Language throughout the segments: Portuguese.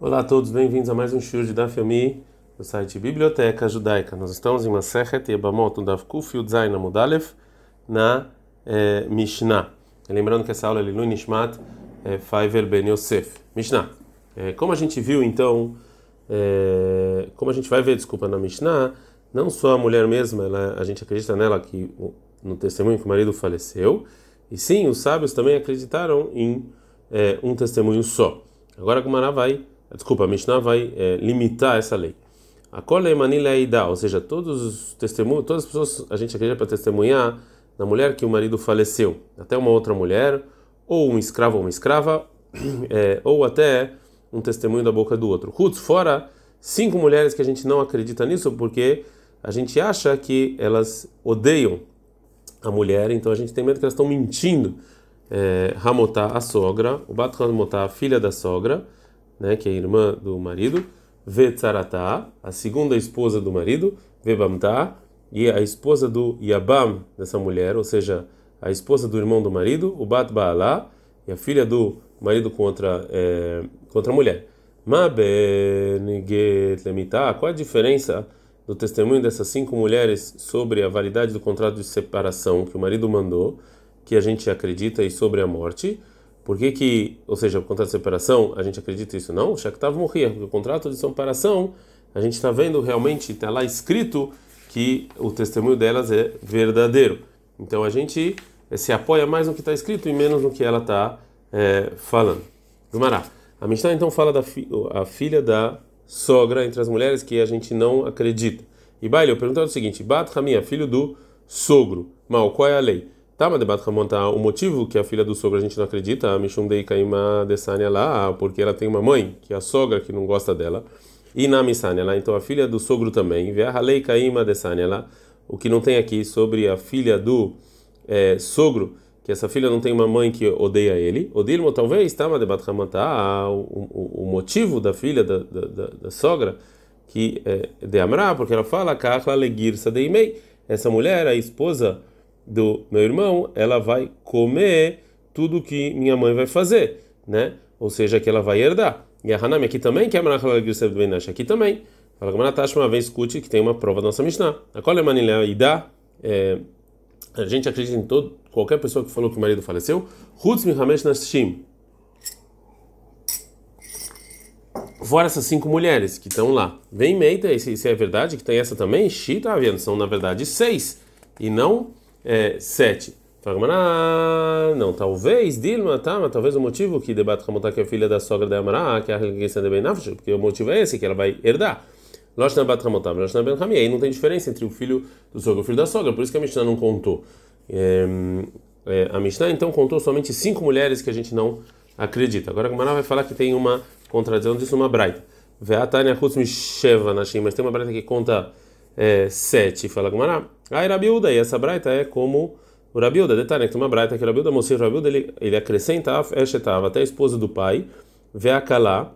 Olá a todos, bem-vindos a mais um show de Daf do site Biblioteca Judaica. Nós estamos em Masechet Yebamot no Daf Kuf Amudalef na eh, Mishnah. Lembrando que essa aula é Lilu Nishmat eh, Faivel Ben Yosef. Mishnah. Eh, como a gente viu então, eh, como a gente vai ver, desculpa, na Mishnah, não só a mulher mesma, ela, a gente acredita nela que no testemunho que o marido faleceu, e sim, os sábios também acreditaram em eh, um testemunho só. Agora a Gumara vai desculpa, a Mishnah vai é, limitar essa lei. A Kole Manila ou seja, todos os testemunhos, todas as pessoas a gente acredita para testemunhar na mulher que o marido faleceu, até uma outra mulher, ou um escravo ou uma escrava, é, ou até um testemunho da boca do outro. Ruth, fora cinco mulheres que a gente não acredita nisso, porque a gente acha que elas odeiam a mulher, então a gente tem medo que elas estão mentindo. É, Ramotá, a sogra, o Bat Ramotá, a filha da sogra, né, que é irmã do marido, Vetzaratá, a segunda esposa do marido, Vebamtá, e a esposa do Yabam, dessa mulher, ou seja, a esposa do irmão do marido, o Bat Baalá, e a filha do marido contra, é, contra a mulher. Qual a diferença do testemunho dessas cinco mulheres sobre a validade do contrato de separação que o marido mandou, que a gente acredita, e sobre a morte? Por que que, ou seja, o contrato de separação, a gente acredita isso não? O Shaktav morria, porque o contrato de separação, a gente está vendo realmente, está lá escrito que o testemunho delas é verdadeiro. Então a gente se apoia mais no que está escrito e menos no que ela está é, falando. Gumará. A Mishnah então fala da fi, a filha da sogra entre as mulheres que a gente não acredita. E Baile, eu pergunto o seguinte: Bat Hamia, filho do sogro. Mal, qual é a lei? Tá, mas debate remontar o motivo que a filha do sogro a gente não acredita, a Mishum Dei Kaima Desania lá, porque ela tem uma mãe, que é a sogra que não gosta dela, e na lá, então a filha do sogro também, vê a Halei Kaima Desania lá, o que não tem aqui sobre a filha do é, sogro, que essa filha não tem uma mãe que odeia ele, Odilmo talvez, tá, mas debate remontar o, o motivo da filha da, da, da, da sogra, que é de Amra, porque ela fala, Kachla Legirsa Deimei, essa mulher, a esposa do meu irmão, ela vai comer tudo que minha mãe vai fazer, né? Ou seja, que ela vai herdar. E a Hanami aqui também, que é a aqui também. Fala que Manatash uma vez escute que tem uma prova da nossa Mishnah. A qual é Manilha Ida? É, a gente acredita em todo, qualquer pessoa que falou que o marido faleceu. Hutz Mihamesh Nashim. Fora essas cinco mulheres que estão lá. Vem Meita, se, se é verdade que tem essa também, Shita são na verdade seis. E não é, sete. Fala, não, talvez, Dilma, tá, mas talvez o motivo que debate Ramotá que é filha da sogra da Amará, que é a religião de Ben porque o motivo é esse, que ela vai herdar. Losh na Bat Ramotá, Losh na Ben Hami, aí não tem diferença entre o filho do sogro e o filho da sogra, por isso que a Mishnah não contou. É, é, a Mishnah então contou somente cinco mulheres que a gente não acredita. Agora a Gemara vai falar que tem uma contradição disso, uma braita. Veatania Hutz Misheva Nashim, mas tem uma braita que conta é, sete, fala Gemara. Ah, Rabiuda, e essa braita é como o Rabiuda, detalhe, tem uma braita que o Rabiuda, Mosir Rabiuda, ele, ele acrescenta Eshetava, até a esposa do pai, Veakalá,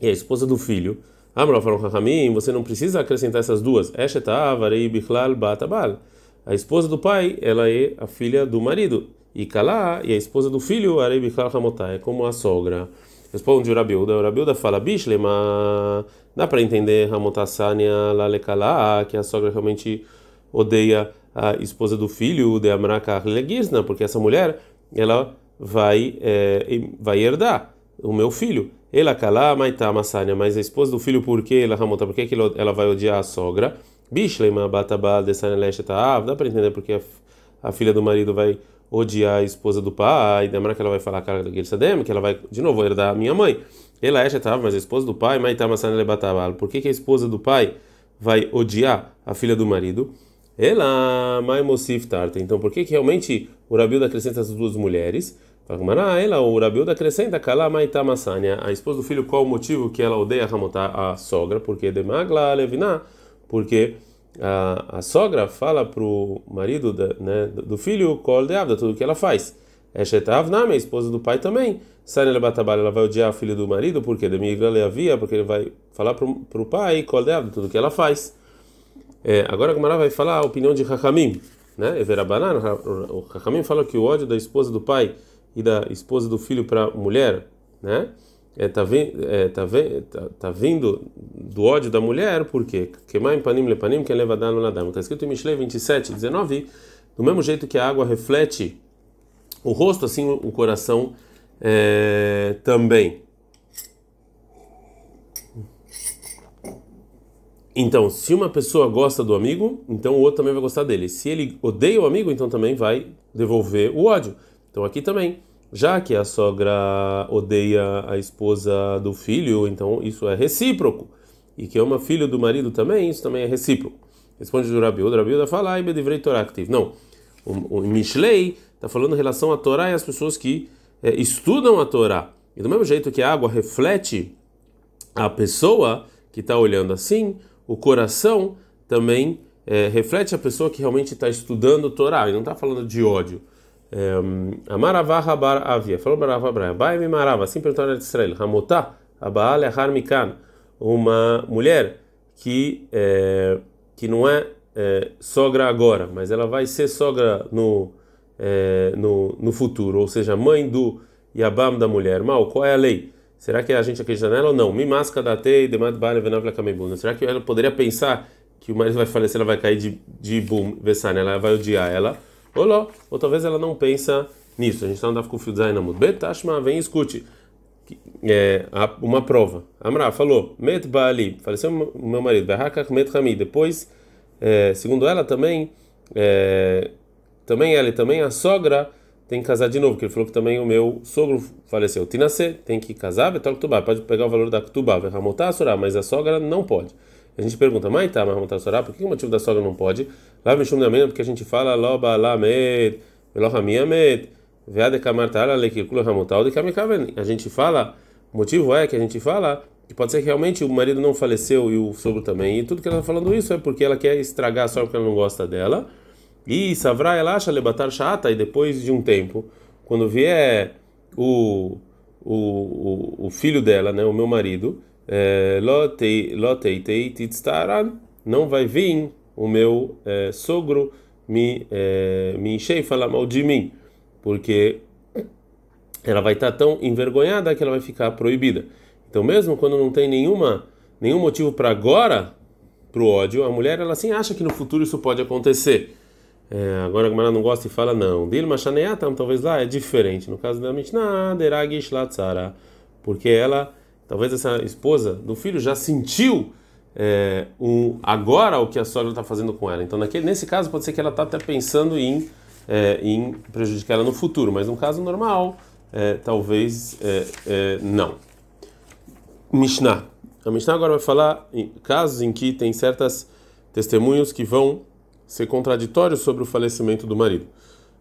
e a esposa do filho. Amrov Hamim, você não precisa acrescentar essas duas. Eshetava, Rei Bichlal, Batabal. A esposa do pai, ela é a filha do marido. E Kalá, e a esposa do filho, Arei Bichlal Hamotá, é como a sogra. Responde o Rabiuda, o Rabiuda fala, Bishlema, dá para entender Hamotassania Lalekala, que a sogra realmente odeia a esposa do filho de Amraka Legisna, porque essa mulher ela vai é, vai herdar o meu filho. Ela cala maitá massania, mas a esposa do filho por que ela ramota, por que ela vai odiar a sogra? Bishlema batabal desaneleshetav, dá para entender porque a, filha do marido vai odiar a esposa do pai, demora que ela vai falar cara que ela vai de novo herdar a minha mãe. Ela é mas a esposa do pai, maitá massania batabal. Por que, que a esposa do pai vai odiar a filha do marido? Ela, Maimosif Tarta. Então, por que, que realmente o Rabilda acrescenta as duas mulheres? Ah, ela, o Rabilda acrescenta Kala Maita Massania, a esposa do filho, qual o motivo que ela odeia Ramotá, a sogra? Porque de Magla Leviná, porque a, a sogra fala para o marido da, né, do filho, Kol de Avda, tudo que ela faz. Eshetav Name, a esposa do pai também. Sania Batabal, ela vai odiar a filha do marido, porque de Migla Leavia, porque ele vai falar para o pai, Kol de Avda, tudo que ela faz. É, agora a Gemara vai falar a opinião de Hakamim, né? Everabanan, o Hakamim fala que o ódio da esposa do pai e da esposa do filho para a mulher, né? é, tá, é, tá, tá, tá, vindo do ódio da mulher, por quê? Lepanim. Está escrito em Mishlei 27, 19, do mesmo jeito que a água reflete o rosto, assim o coração é, também. Então, se uma pessoa gosta do amigo, então o outro também vai gostar dele. Se ele odeia o amigo, então também vai devolver o ódio. Então aqui também, já que a sogra odeia a esposa do filho, então isso é recíproco. E que ama filho do marido também, isso também é recíproco. Responde o Rabi. O Rabi fala, ai, Bedivrei Torah. Não. O, o Mishlei está falando em relação à Torá e às pessoas que é, estudam a Torá. E do mesmo jeito que a água reflete a pessoa que está olhando assim, o coração também é, reflete a pessoa que realmente está estudando Torá, e não está falando de ódio. É, Amaravá Rabar Avia, falou Baravá Braia, Bai Marava, assim perguntaram a Israel, Hamotá, Abaal Harmikan, uma mulher que, é, que não é, é, sogra agora, mas ela vai ser sogra no, é, no, no futuro, ou seja, mãe do Yabam da mulher. Mal, qual é a lei? Será que a gente acredita nela ou não? Mimasca da tei, demad bale. Será que ela poderia pensar que o marido vai falecer, ela vai cair de, de bum, vessane, ela vai odiar ela? Ou não, ou talvez ela não pensa nisso. A gente está andando com o fio na mud. Betashma, vem escute. É, uma prova. Amra falou: Met Baali, faleceu meu marido. Behakak Met Hami. Depois, é, segundo ela também, é, também ela e também a sogra tem que casar de novo, porque ele falou que também o meu sogro faleceu. Tinasê, tem que casar, Betor Ktubá, pode pegar o valor da Ktubá, Verramotá Sorá, mas a sogra não pode. A gente pergunta, mas tá, Verramotá Sorá, por que o motivo da sogra não pode? Lá no Shum da porque a gente fala, Loba Lamed, Velohamiamed, Veade Kamartala, Lekirkula Ramotal, de Kamikaven. A gente fala, o motivo é que a gente fala que pode ser que realmente o marido não faleceu e o sogro também, e tudo que ela está falando isso é porque ela quer estragar a sogra porque ela não gosta dela e Savra ela acha lebatar chata, e depois de um tempo, quando vier o, o, o, filho dela, né, o meu marido, é, lotei tei não vai vir o meu é, sogro me, é, me encher e falar mal de mim, porque ela vai estar tão envergonhada que ela vai ficar proibida. Então, mesmo quando não tem nenhuma, nenhum motivo para agora, para o ódio, a mulher ela assim acha que no futuro isso pode acontecer. É, agora a Gemara não gosta e fala não. Dilma Shaneatam, talvez lá é diferente. No caso da Mishnah, Deragish Latzara. Porque ela, talvez essa esposa do filho já sentiu é, um, agora o que a sogra está fazendo com ela. Então, naquele, nesse caso, pode ser que ela está até pensando em, é, em prejudicar ela no futuro. Mas no caso normal, é, talvez é, é, não. Mishnah. A Mishnah agora vai falar em casos em que tem certas testemunhos que vão ser contraditório sobre o falecimento do marido.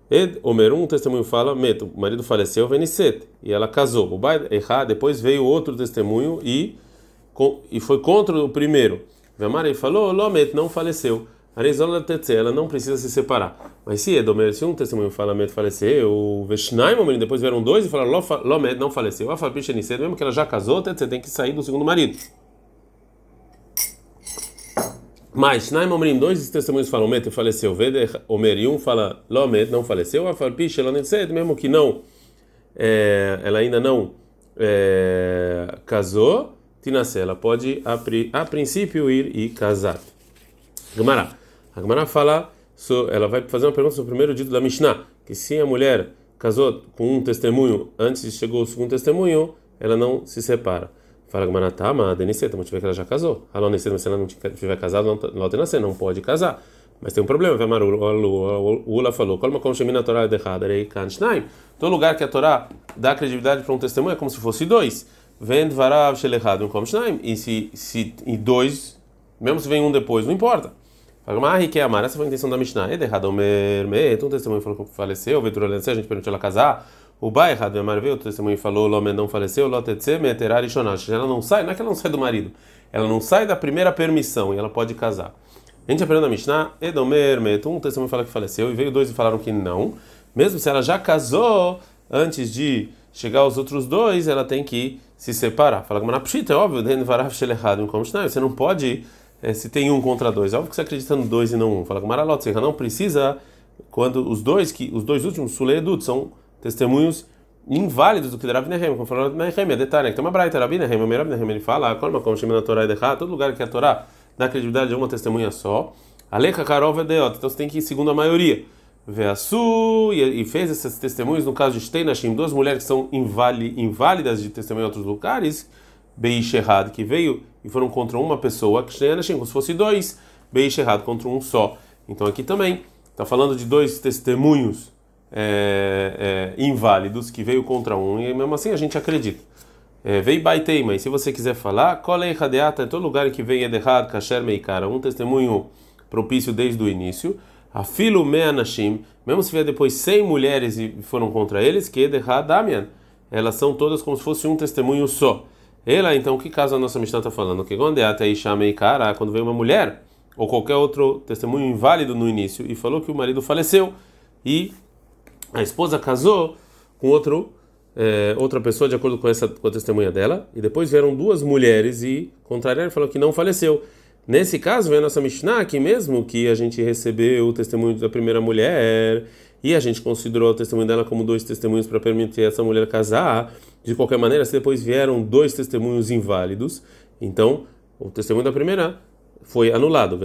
Ed Omer, um testemunho fala, Meto, o marido faleceu, Venicet, e ela casou. O Bai Erra, depois veio outro testemunho e, e foi contra o primeiro. Vemari falou, Lomet não faleceu. Arizola Tetse, ela não precisa se separar. Mas se Edomer, se um testemunho fala, Met faleceu, o Veshnaim, depois vieram dois e falaram, Lomet não faleceu. A Fabicha mesmo que ela já casou, Tetse tem que sair do segundo marido. Mas, Naim Omrim, dois testemunhos falam, Met faleceu, Vede Omer, e um fala, Lomet não faleceu, a Farpish, ela mesmo que não, é, ela ainda não é, casou, Tinasé, ela pode, a, princípio, ir e casar. Gemara. A Gemara fala, ela vai fazer uma pergunta sobre o primeiro dito da Mishnah, que se a mulher casou com um testemunho, antes chegou o segundo testemunho, ela não se separa. Fala Gmanatá, mas Deniseta, mas tiver que ela já casou. Alô, Deniseta, mas se ela não tiver casado, não tem nascer, não pode casar. Mas tem um problema, o Ula falou, Colma como Shemina Torá é errada, rei Kanshnaim. Todo lugar que a Torá dá credibilidade para um testemunho é como se fosse dois. Vend varav shelechad um Shnaim. E se, se e dois, mesmo se vem um depois, não importa. Fala, mas que é amar, essa foi a intenção da Mishnah. É errado, o merme, um testemunho falou que faleceu, veio a gente permitiu ela casar. O bai errado, Emar veio, o testemunho falou, Lomé não faleceu, Meterar e. Ela não sai, não é que ela não sai do marido, ela não sai da primeira permissão e ela pode casar. A gente aprendeu na Mishnah, Edomer, Metum, um testemunho fala que faleceu, e veio dois e falaram que não. Mesmo se ela já casou, antes de chegar aos outros dois, ela tem que se separar. Fala que Pshita, é óbvio, você não pode, é, se tem um contra dois, é óbvio que você acredita no dois e não um. Fala que Maralot, você não precisa, quando os dois, que os dois últimos, Suleedut, são testemunhos inválidos do que Rabi Nehem, como falou Rabi Nehem, é detalhe, tem uma braita, Rabi Nehem, o Rabi Nehem, ele fala, como como chama na Torá e todo lugar que a Torá dá credibilidade a uma testemunha só, Alecha Karov Deot, então você tem que ir segundo a maioria. Veasu, e fez esses testemunhos no caso de Steinashim, duas mulheres que são inválidas de testemunho em outros lugares, Beish errado, que veio e foram contra uma pessoa, que Steinashim, como se fosse dois, Beish errado contra um só. Então aqui também, está falando de dois testemunhos é, é, inválidos que veio contra um, e mesmo assim a gente acredita. É, veio baitei, mas se você quiser falar, kolei radeata, é todo lugar que vem Ederhad, Kasher Meikara, um testemunho propício desde o início. Afilo meanashim, mesmo se vier depois 100 mulheres e foram contra eles, que Damian, elas são todas como se fosse um testemunho só. Ela, então, que caso a nossa Mishnah está falando? Que quando é cara, quando veio uma mulher ou qualquer outro testemunho inválido no início e falou que o marido faleceu e a esposa casou com outro é, outra pessoa de acordo com essa com a testemunha dela e depois vieram duas mulheres e contrariaram falou que não faleceu. Nesse caso, vem a nossa Mishnah que mesmo que a gente recebeu o testemunho da primeira mulher e a gente considerou o testemunho dela como dois testemunhos para permitir essa mulher casar, de qualquer maneira, se depois vieram dois testemunhos inválidos, então o testemunho da primeira foi anulado.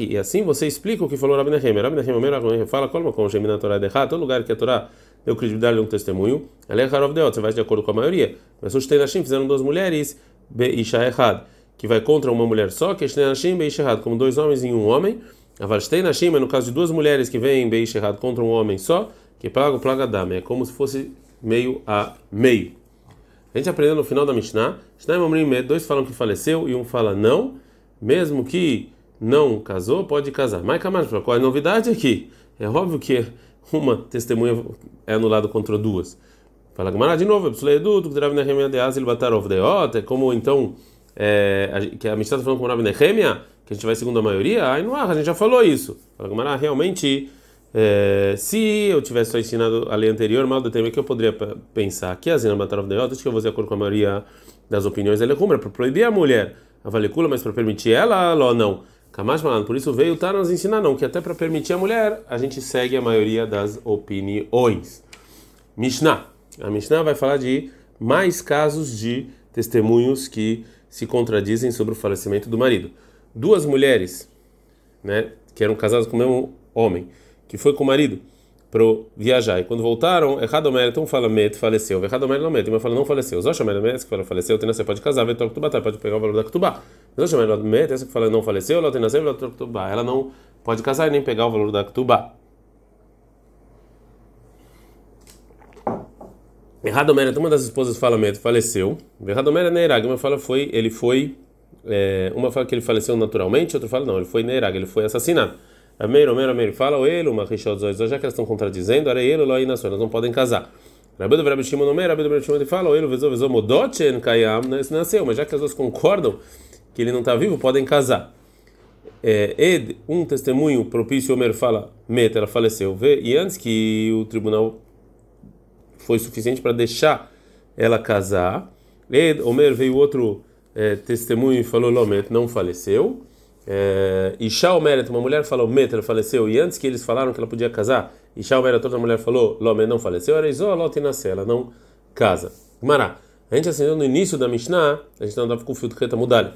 E assim você explica o que falou Rabi Nehem. Rabi Nehem fala, como com na Torá de todo lugar que a Torá deu credibilidade a um testemunho, você vai de acordo com a maioria. Mas os Teinashim fizeram duas mulheres, Be Isha errado que vai contra uma mulher só, que Nashim Beish errado, como dois homens e um homem. Avalstei Nashim é no caso de duas mulheres que vêm Beish errado contra um homem só, que plaga o plaga dama, é como se fosse meio a meio. A gente aprendeu no final da Mishnah, dois falam que faleceu e um fala não, mesmo que não casou, pode casar. Mas qual é a novidade aqui? É óbvio que uma testemunha é anulada contra duas. Fala Gamara de novo, é como então é, que a Mishnah está falando com o Rabi Nehemia, que a gente vai segundo a maioria, aí não a gente já falou isso. Fala, realmente, é, se eu tivesse só ensinado a lei anterior, mal do tema que eu poderia pensar que a Zina Batarov de acho que eu vou de acordo com a maioria das opiniões, é para proibir a mulher a valecula, mas para permitir ela, ou não. Kamash Malan, por isso veio tá nos ensinar não, que até para permitir a mulher, a gente segue a maioria das opiniões. Mishnah. A Mishnah vai falar de mais casos de testemunhos que se contradizem sobre o falecimento do marido. Duas mulheres, né, que eram casadas com o mesmo homem, que foi com o marido para viajar e quando voltaram, errado mérito, um fala met, faleceu, errado mérito não met, uma fala não faleceu. Zosha mérito, essa que fala faleceu, tem você pode casar, vai trocar pode pegar o valor da ketubá. Zosha mérito met, essa que fala não faleceu, ela tem nascer, ela troca Ela não pode casar e nem pegar o valor da ketubá. Errado mérito, uma das esposas fala mérito, faleceu. Errado mérito é Neirag, uma fala foi, ele foi, é, uma fala que ele faleceu naturalmente, outra fala não, ele foi Neirag, ele foi assassinado. Ameiro, Ameiro, Ameiro, fala o ele, uma Rishod Zoiz, já que elas estão contradizendo, era ele, Loi Nassor, elas não podem casar. Rabi do Rabi Shimon Omer, Rabi do Rabi Shimon, ele fala o ele, vezou, vezou, Modochen Kayam, nasceu, mas já que as duas concordam que ele não está vivo, podem casar. É, Ed, um testemunho propício, Omer fala, Met, ela faleceu, vê, e antes que o tribunal foi suficiente para deixar ela casar. E Omer veio outro é, testemunho e falou: Lomet não faleceu. É, e Shaomeret, uma mulher falou: Met, ela faleceu. E antes que eles falaram que ela podia casar, e Shaomeret, outra mulher falou: Lomet não faleceu. Era Isolot nasceu, ela não casa. Mará. A gente acendeu no início da Mishnah, a gente não andava com o fio de reta mudalha.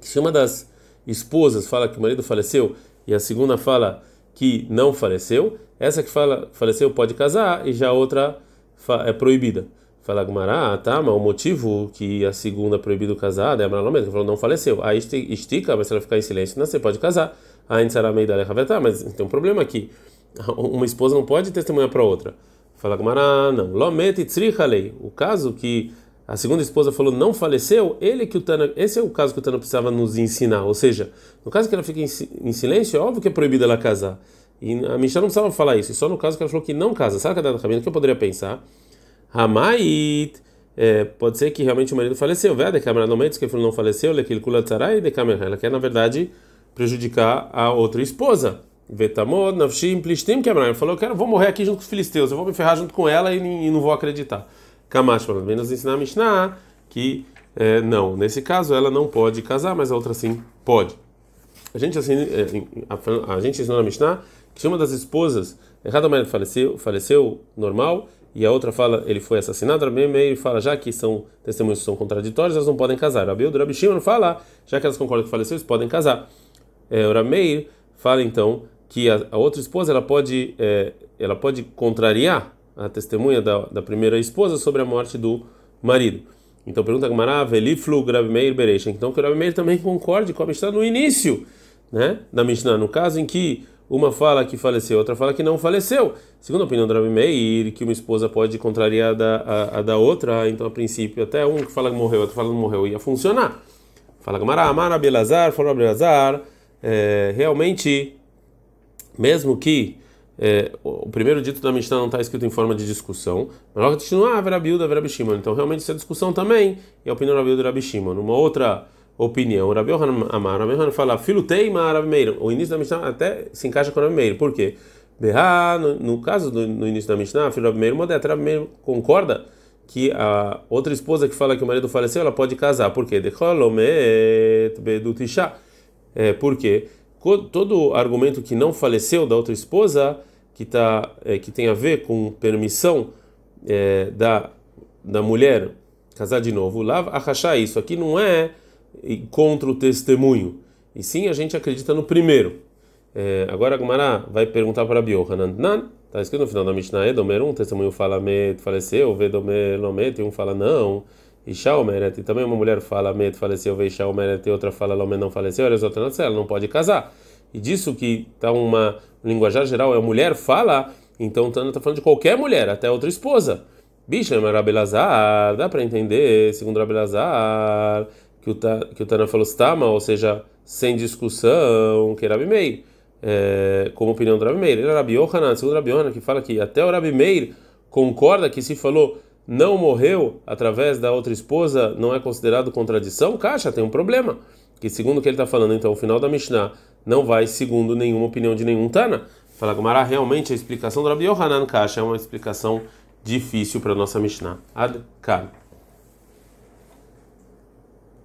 Se uma das esposas fala que o marido faleceu e a segunda fala que não faleceu, essa que fala faleceu pode casar e já a outra é proibida. Fala Gmará, ah, tá, mas o motivo que a segunda é proibido casar é a mesmo, falou não faleceu. Aí estica, mas se ela ficar em silêncio, não, você pode casar. Aí será meio da mas tem um problema aqui. Uma esposa não pode testemunhar para outra. Fala Gmará, não. Lomete lei. O caso que a segunda esposa falou não faleceu, ele que o Tana, esse é o caso que o Tana precisava nos ensinar. Ou seja, no caso que ela fica em, silêncio, é óbvio que é proibido ela casar. E a Mishnah não precisava falar isso, só no caso que ela falou que não casa. Sabe a da que eu poderia pensar? Hamait, é, pode ser que realmente o marido faleceu. Vê, câmera no meio que ele não faleceu, ele kula tzarai de câmera. Ela quer, na verdade, prejudicar a outra esposa. Vetamod, navshim, plishtim, câmera. Ele falou: eu quero, vou morrer aqui junto com os filisteus, eu vou me ferrar junto com ela e, e não vou acreditar. Kamash, vem nos ensinar a Mishnah que é, não, nesse caso ela não pode casar, mas a outra sim pode. A gente assim, é, a, a gente ensinou na Mishnah que se uma das esposas, errado marido faleceu, faleceu normal, e a outra fala ele foi assassinado, Rabi Meir fala já que são testemunhos que são contraditórios, elas não podem casar. Rabi Udo, Rabi Shimon fala, já que elas concordam que faleceu, eles podem casar. É, Rabi Meir fala então que a, a, outra esposa ela pode é, ela pode contrariar a testemunha da, da primeira esposa sobre a morte do marido. Então pergunta Gamara, Veliflu Rabi Meir Bereisha. Então que o Rabi Meir também concorde com a Mishnah no início, né, da Mishnah, no caso em que uma fala que faleceu, outra fala que não faleceu. Segundo a opinião do Rabi Meir, que uma esposa pode contrariar a da, a, a da outra, então a princípio até um que fala que morreu, outro fala que não morreu, ia funcionar. Fala Gamara, Amara Belazar, falou Belazar, é, realmente, mesmo que é, o primeiro dito da Mishnah não está escrito em forma de discussão, mas logo continua, ah, Verabilda, Verabishimon. Então realmente isso é discussão também, e a opinião do Rabiuda e Rabishimon. Uma outra opinião. O Rabi Yohanan Amar, Rabi Yohanan fala, filo teima Meir. O início da Mishnah até se encaixa com o Rabi Meir. Por quê? Berra, no, no caso do no início da Mishnah, filho Rabi Meir, Modet, Rabi Meir concorda que a outra esposa que fala que o marido faleceu, ela pode casar. Por quê? É, porque todo argumento que não faleceu da outra esposa, que, tá, é, que tem a ver com permissão é, da, da mulher casar de novo, lá achar isso aqui não é contra o testemunho. E sim, a gente acredita no primeiro. É, agora a Gumara vai perguntar para Biohanan. Está escrito no final da Mishnah, Edomer, um testemunho fala Met faleceu, Vedomer Lomet, um fala não. E Shaomeret, e também uma mulher fala Met faleceu, Ve Shaomeret, e outra fala Lomet não faleceu, ela ela não pode casar. E disso que está uma linguajar geral, é a mulher fala, então está falando de qualquer mulher, até outra esposa. Bicha, Rabelazar, dá para entender, segundo Rabelazar que o, que o Tana falou stama, ou seja, sem discussão, que é Rabi Meir, é, como opinião do Rabi Meir. Ele é Rabi Yohanan, segundo Rabi Yohanan, que fala que até o Rabi concorda que se falou não morreu através da outra esposa, não é considerado contradição, caixa, tem um problema. Que segundo o que ele está falando, então, o final da Mishnah não vai segundo nenhuma opinião de nenhum Tana. Fala Gumara, realmente a explicação do Rabi Yohanan, caixa, é uma explicação difícil para nossa Mishnah. Ad -kan.